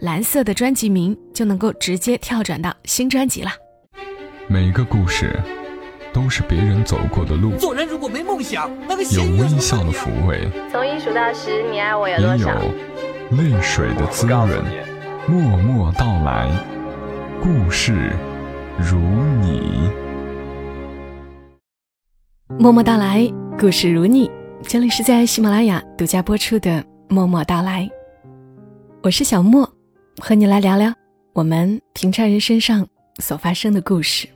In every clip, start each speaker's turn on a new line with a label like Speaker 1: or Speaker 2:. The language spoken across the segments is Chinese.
Speaker 1: 蓝色的专辑名就能够直接跳转到新专辑了。
Speaker 2: 每个故事都是别人走过的路。
Speaker 3: 做人如果没梦想，那个
Speaker 2: 有微笑的抚慰，
Speaker 4: 从一数到十，你爱我有多少？
Speaker 2: 也有泪水的滋润。默默到来，故事如你。
Speaker 1: 默默到来，故事如你。这里是在喜马拉雅独家播出的《默默到来》，我是小莫。和你来聊聊我们平常人身上所发生的故事。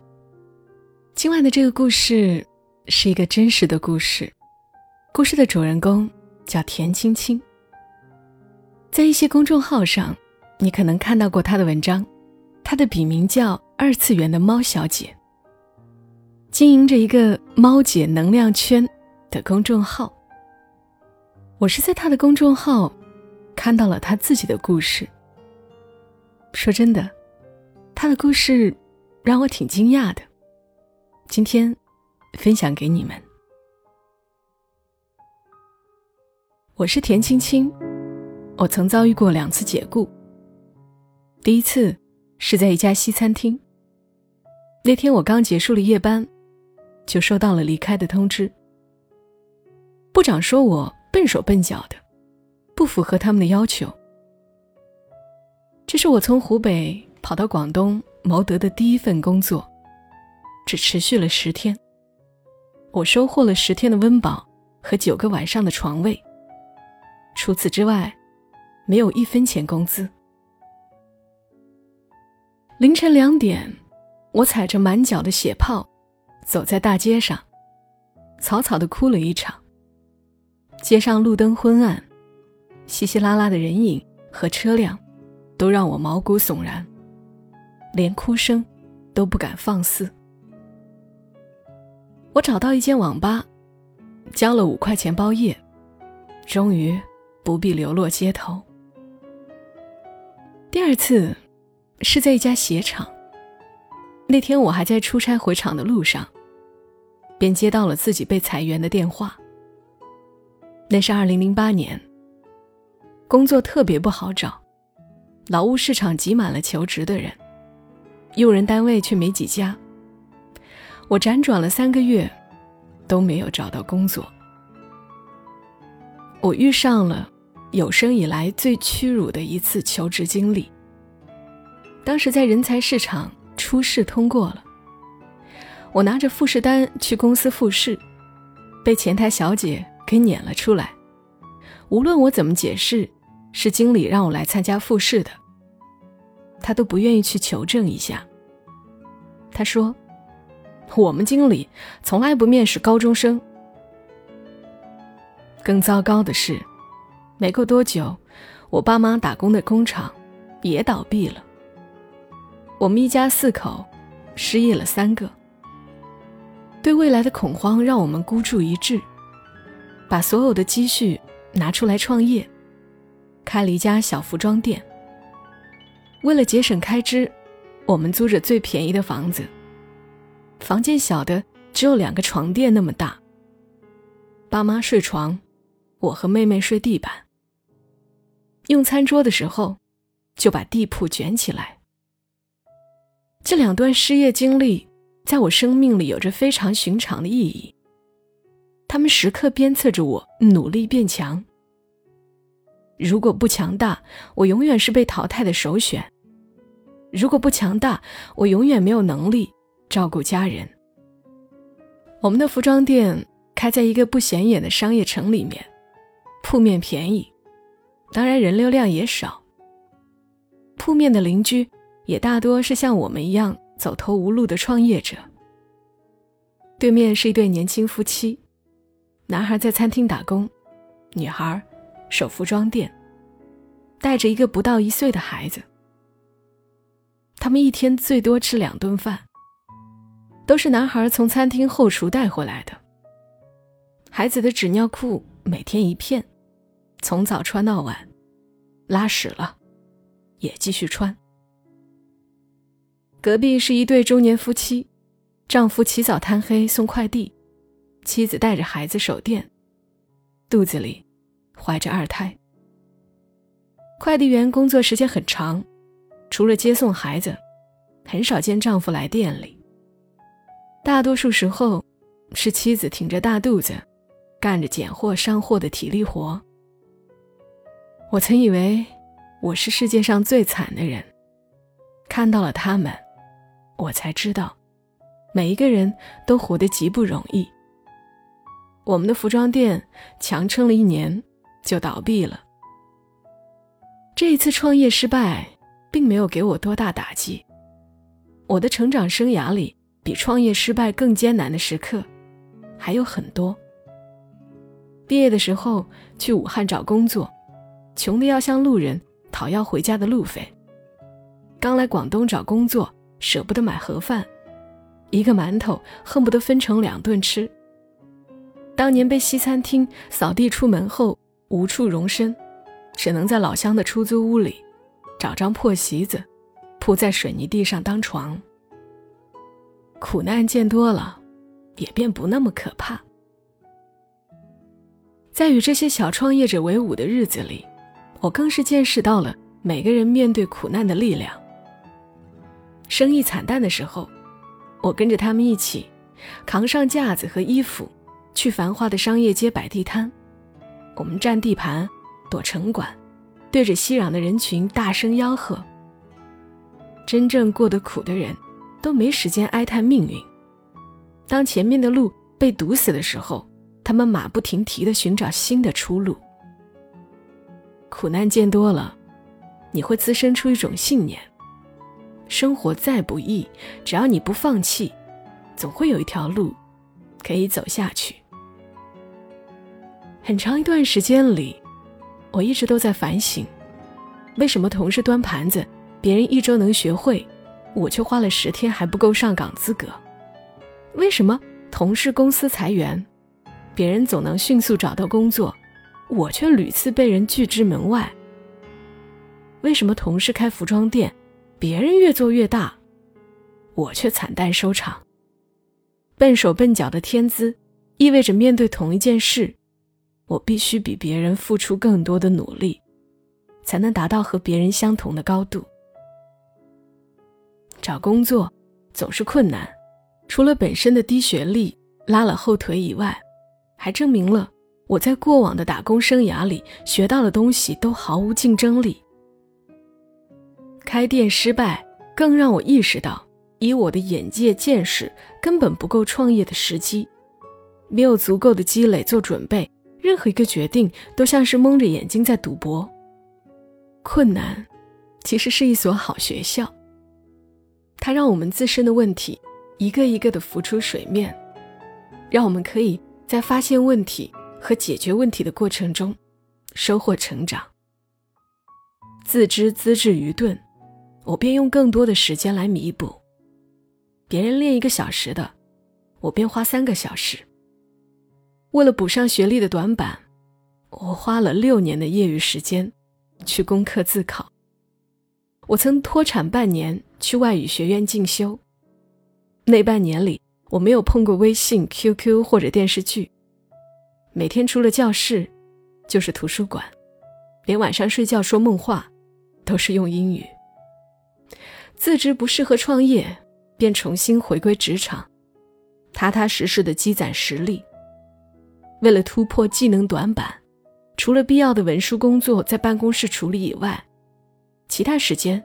Speaker 1: 今晚的这个故事是一个真实的故事，故事的主人公叫田青青。在一些公众号上，你可能看到过她的文章，她的笔名叫“二次元的猫小姐”，经营着一个“猫姐能量圈”的公众号。我是在她的公众号看到了她自己的故事。说真的，他的故事让我挺惊讶的。今天分享给你们。我是田青青，我曾遭遇过两次解雇。第一次是在一家西餐厅，那天我刚结束了夜班，就收到了离开的通知。部长说我笨手笨脚的，不符合他们的要求。这是我从湖北跑到广东谋得的第一份工作，只持续了十天。我收获了十天的温饱和九个晚上的床位。除此之外，没有一分钱工资。凌晨两点，我踩着满脚的血泡，走在大街上，草草的哭了一场。街上路灯昏暗，稀稀拉拉的人影和车辆。都让我毛骨悚然，连哭声都不敢放肆。我找到一间网吧，交了五块钱包夜，终于不必流落街头。第二次是在一家鞋厂，那天我还在出差回厂的路上，便接到了自己被裁员的电话。那是二零零八年，工作特别不好找。劳务市场挤满了求职的人，用人单位却没几家。我辗转了三个月，都没有找到工作。我遇上了有生以来最屈辱的一次求职经历。当时在人才市场初试通过了，我拿着复试单去公司复试，被前台小姐给撵了出来。无论我怎么解释，是经理让我来参加复试的。他都不愿意去求证一下。他说：“我们经理从来不面试高中生。”更糟糕的是，没过多久，我爸妈打工的工厂也倒闭了。我们一家四口失业了三个。对未来的恐慌让我们孤注一掷，把所有的积蓄拿出来创业，开了一家小服装店。为了节省开支，我们租着最便宜的房子。房间小的只有两个床垫那么大。爸妈睡床，我和妹妹睡地板。用餐桌的时候，就把地铺卷起来。这两段失业经历在我生命里有着非常寻常的意义。他们时刻鞭策着我努力变强。如果不强大，我永远是被淘汰的首选。如果不强大，我永远没有能力照顾家人。我们的服装店开在一个不显眼的商业城里面，铺面便宜，当然人流量也少。铺面的邻居也大多是像我们一样走投无路的创业者。对面是一对年轻夫妻，男孩在餐厅打工，女孩。守服装店，带着一个不到一岁的孩子。他们一天最多吃两顿饭，都是男孩从餐厅后厨带回来的。孩子的纸尿裤每天一片，从早穿到晚，拉屎了也继续穿。隔壁是一对中年夫妻，丈夫起早贪黑送快递，妻子带着孩子守店，肚子里怀着二胎。快递员工作时间很长，除了接送孩子，很少见丈夫来店里。大多数时候，是妻子挺着大肚子，干着拣货上货的体力活。我曾以为我是世界上最惨的人，看到了他们，我才知道，每一个人都活得极不容易。我们的服装店强撑了一年，就倒闭了。这一次创业失败，并没有给我多大打击。我的成长生涯里，比创业失败更艰难的时刻还有很多。毕业的时候去武汉找工作，穷的要向路人讨要回家的路费；刚来广东找工作，舍不得买盒饭，一个馒头恨不得分成两顿吃。当年被西餐厅扫地出门后，无处容身。只能在老乡的出租屋里，找张破席子，铺在水泥地上当床。苦难见多了，也便不那么可怕。在与这些小创业者为伍的日子里，我更是见识到了每个人面对苦难的力量。生意惨淡的时候，我跟着他们一起，扛上架子和衣服，去繁华的商业街摆地摊。我们占地盘。躲城管，对着熙攘的人群大声吆喝。真正过得苦的人，都没时间哀叹命运。当前面的路被堵死的时候，他们马不停蹄地寻找新的出路。苦难见多了，你会滋生出一种信念：生活再不易，只要你不放弃，总会有一条路可以走下去。很长一段时间里。我一直都在反省，为什么同事端盘子，别人一周能学会，我却花了十天还不够上岗资格？为什么同事公司裁员，别人总能迅速找到工作，我却屡次被人拒之门外？为什么同事开服装店，别人越做越大，我却惨淡收场？笨手笨脚的天资，意味着面对同一件事。我必须比别人付出更多的努力，才能达到和别人相同的高度。找工作总是困难，除了本身的低学历拉了后腿以外，还证明了我在过往的打工生涯里学到的东西都毫无竞争力。开店失败，更让我意识到，以我的眼界见识，根本不够创业的时机，没有足够的积累做准备。任何一个决定都像是蒙着眼睛在赌博。困难，其实是一所好学校。它让我们自身的问题一个一个的浮出水面，让我们可以在发现问题和解决问题的过程中收获成长。自知资质愚钝，我便用更多的时间来弥补。别人练一个小时的，我便花三个小时。为了补上学历的短板，我花了六年的业余时间去攻克自考。我曾脱产半年去外语学院进修，那半年里我没有碰过微信、QQ 或者电视剧，每天除了教室就是图书馆，连晚上睡觉说梦话都是用英语。自知不适合创业，便重新回归职场，踏踏实实的积攒实力。为了突破技能短板，除了必要的文书工作在办公室处理以外，其他时间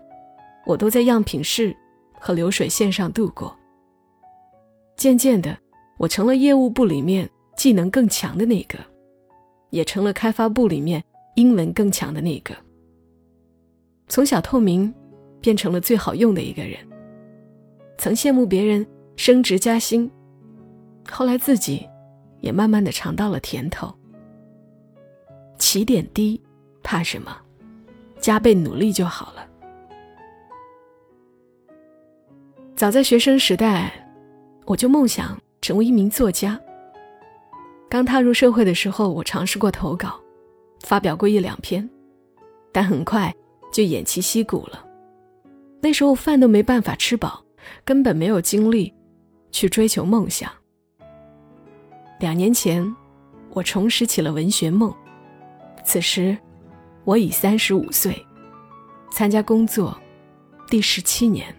Speaker 1: 我都在样品室和流水线上度过。渐渐的，我成了业务部里面技能更强的那个，也成了开发部里面英文更强的那个。从小透明变成了最好用的一个人。曾羡慕别人升职加薪，后来自己。也慢慢的尝到了甜头。起点低，怕什么？加倍努力就好了。早在学生时代，我就梦想成为一名作家。刚踏入社会的时候，我尝试过投稿，发表过一两篇，但很快就偃旗息鼓了。那时候饭都没办法吃饱，根本没有精力去追求梦想。两年前，我重拾起了文学梦。此时，我已三十五岁，参加工作第十七年。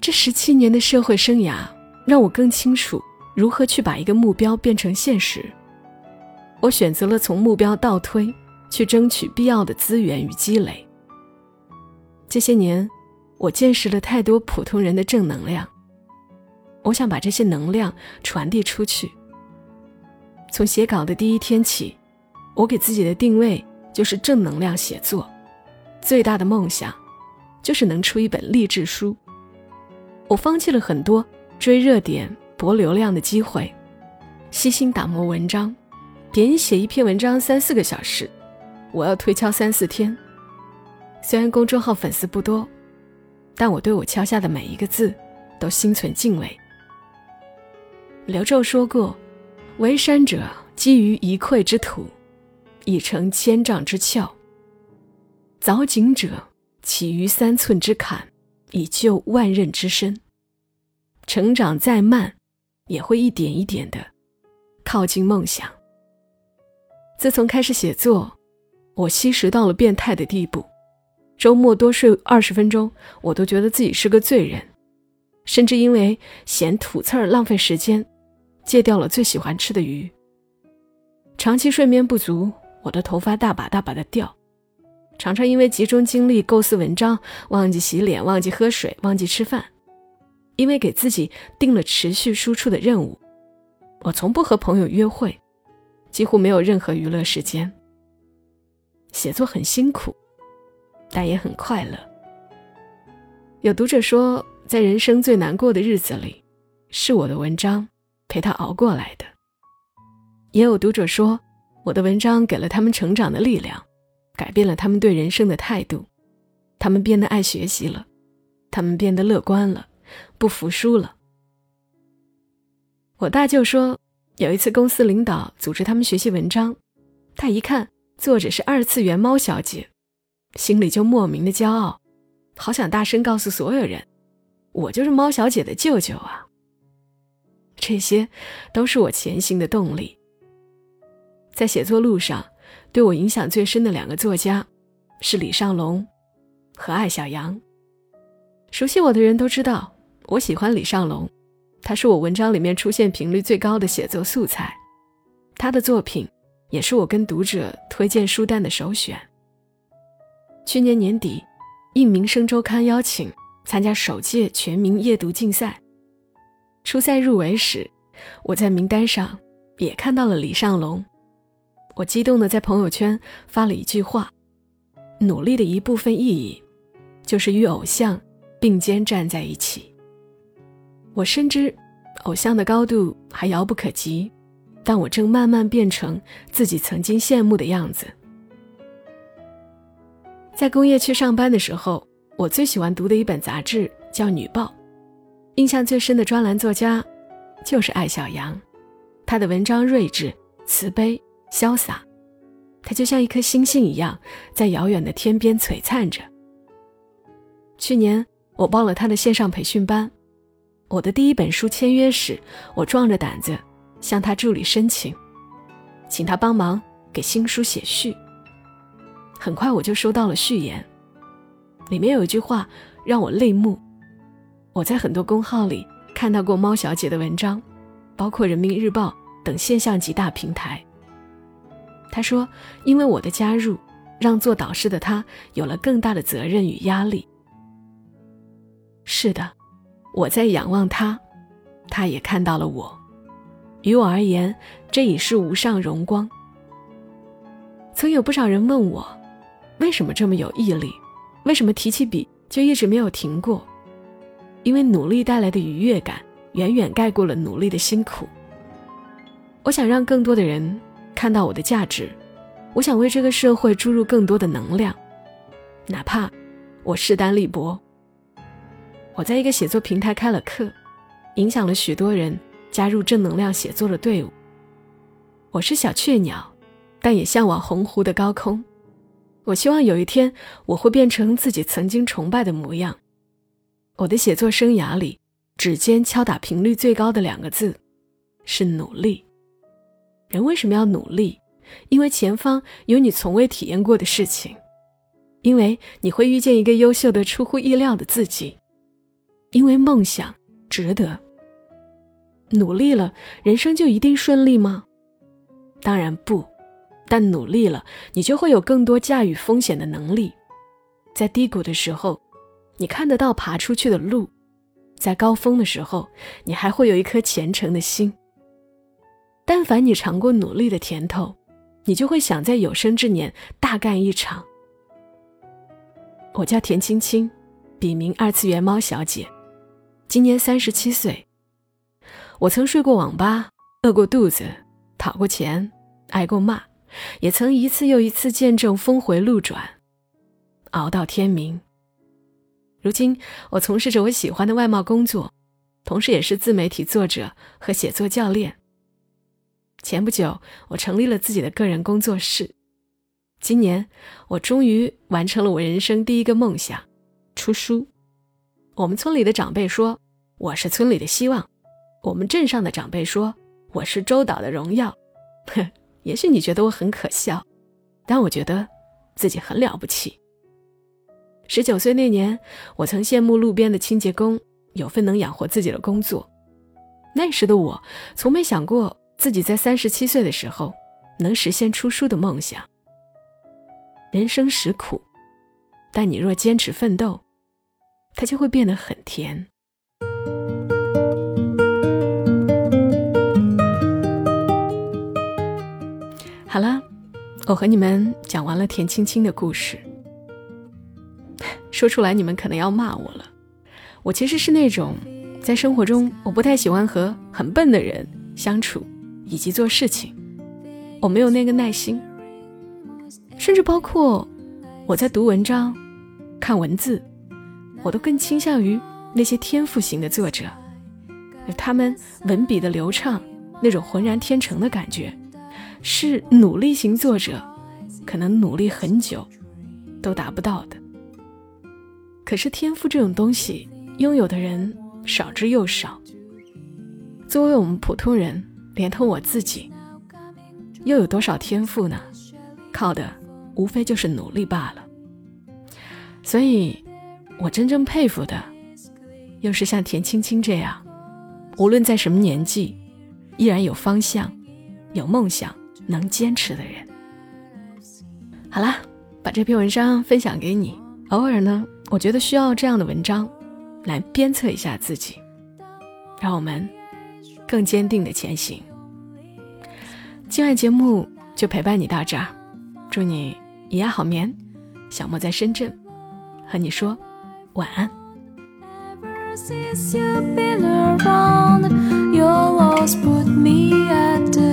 Speaker 1: 这十七年的社会生涯，让我更清楚如何去把一个目标变成现实。我选择了从目标倒推，去争取必要的资源与积累。这些年，我见识了太多普通人的正能量。我想把这些能量传递出去。从写稿的第一天起，我给自己的定位就是正能量写作，最大的梦想就是能出一本励志书。我放弃了很多追热点、博流量的机会，细心打磨文章。别人写一篇文章三四个小时，我要推敲三四天。虽然公众号粉丝不多，但我对我敲下的每一个字都心存敬畏。刘昼说过：“为山者，基于一篑之土，以成千丈之峭；凿井者，起于三寸之坎，以就万仞之深。成长再慢，也会一点一点的靠近梦想。”自从开始写作，我吸食到了变态的地步，周末多睡二十分钟，我都觉得自己是个罪人，甚至因为嫌吐刺儿浪费时间。戒掉了最喜欢吃的鱼。长期睡眠不足，我的头发大把大把的掉，常常因为集中精力构思文章，忘记洗脸，忘记喝水，忘记吃饭。因为给自己定了持续输出的任务，我从不和朋友约会，几乎没有任何娱乐时间。写作很辛苦，但也很快乐。有读者说，在人生最难过的日子里，是我的文章。陪他熬过来的，也有读者说，我的文章给了他们成长的力量，改变了他们对人生的态度，他们变得爱学习了，他们变得乐观了，不服输了。我大舅说，有一次公司领导组织他们学习文章，他一看作者是二次元猫小姐，心里就莫名的骄傲，好想大声告诉所有人，我就是猫小姐的舅舅啊。这些都是我前行的动力。在写作路上，对我影响最深的两个作家是李尚龙和艾小羊。熟悉我的人都知道，我喜欢李尚龙，他是我文章里面出现频率最高的写作素材，他的作品也是我跟读者推荐书单的首选。去年年底，应《民生周刊》邀请参加首届全民夜读竞赛。初赛入围时，我在名单上也看到了李尚龙。我激动的在朋友圈发了一句话：“努力的一部分意义，就是与偶像并肩站在一起。”我深知偶像的高度还遥不可及，但我正慢慢变成自己曾经羡慕的样子。在工业区上班的时候，我最喜欢读的一本杂志叫《女报》。印象最深的专栏作家，就是艾小羊。他的文章睿智、慈悲、潇洒，他就像一颗星星一样，在遥远的天边璀璨着。去年我报了他的线上培训班，我的第一本书签约时，我壮着胆子向他助理申请，请他帮忙给新书写序。很快我就收到了序言，里面有一句话让我泪目。我在很多公号里看到过猫小姐的文章，包括人民日报等现象级大平台。她说：“因为我的加入，让做导师的她有了更大的责任与压力。”是的，我在仰望她，她也看到了我。于我而言，这已是无上荣光。曾有不少人问我，为什么这么有毅力？为什么提起笔就一直没有停过？因为努力带来的愉悦感远远盖过了努力的辛苦。我想让更多的人看到我的价值，我想为这个社会注入更多的能量，哪怕我势单力薄。我在一个写作平台开了课，影响了许多人加入正能量写作的队伍。我是小雀鸟，但也向往鸿鹄的高空。我希望有一天我会变成自己曾经崇拜的模样。我的写作生涯里，指尖敲打频率最高的两个字是努力。人为什么要努力？因为前方有你从未体验过的事情，因为你会遇见一个优秀的、出乎意料的自己，因为梦想值得。努力了，人生就一定顺利吗？当然不。但努力了，你就会有更多驾驭风险的能力。在低谷的时候，你看得到爬出去的路；在高峰的时候，你还会有一颗虔诚的心。但凡你尝过努力的甜头，你就会想在有生之年大干一场。我叫田青青，笔名二次元猫小姐，今年三十七岁。我曾睡过网吧，饿过肚子，讨过钱，挨过骂，也曾一次又一次见证峰回路转，熬到天明。如今，我从事着我喜欢的外贸工作，同时也是自媒体作者和写作教练。前不久，我成立了自己的个人工作室。今年，我终于完成了我人生第一个梦想——出书。我们村里的长辈说我是村里的希望，我们镇上的长辈说我是周岛的荣耀。哼，也许你觉得我很可笑，但我觉得自己很了不起。十九岁那年，我曾羡慕路边的清洁工有份能养活自己的工作。那时的我，从没想过。自己在三十七岁的时候，能实现出书的梦想。人生实苦，但你若坚持奋斗，它就会变得很甜。好了，我和你们讲完了田青青的故事。说出来你们可能要骂我了。我其实是那种在生活中我不太喜欢和很笨的人相处。以及做事情，我没有那个耐心，甚至包括我在读文章、看文字，我都更倾向于那些天赋型的作者，他们文笔的流畅，那种浑然天成的感觉，是努力型作者可能努力很久都达不到的。可是天赋这种东西，拥有的人少之又少。作为我们普通人。连同我自己，又有多少天赋呢？靠的无非就是努力罢了。所以，我真正佩服的，又是像田青青这样，无论在什么年纪，依然有方向、有梦想、能坚持的人。好啦，把这篇文章分享给你。偶尔呢，我觉得需要这样的文章，来鞭策一下自己，让我们。更坚定的前行。今晚节目就陪伴你到这儿，祝你一夜好眠。小莫在深圳，和你说晚安。Ever since you've been around, your loss put me at the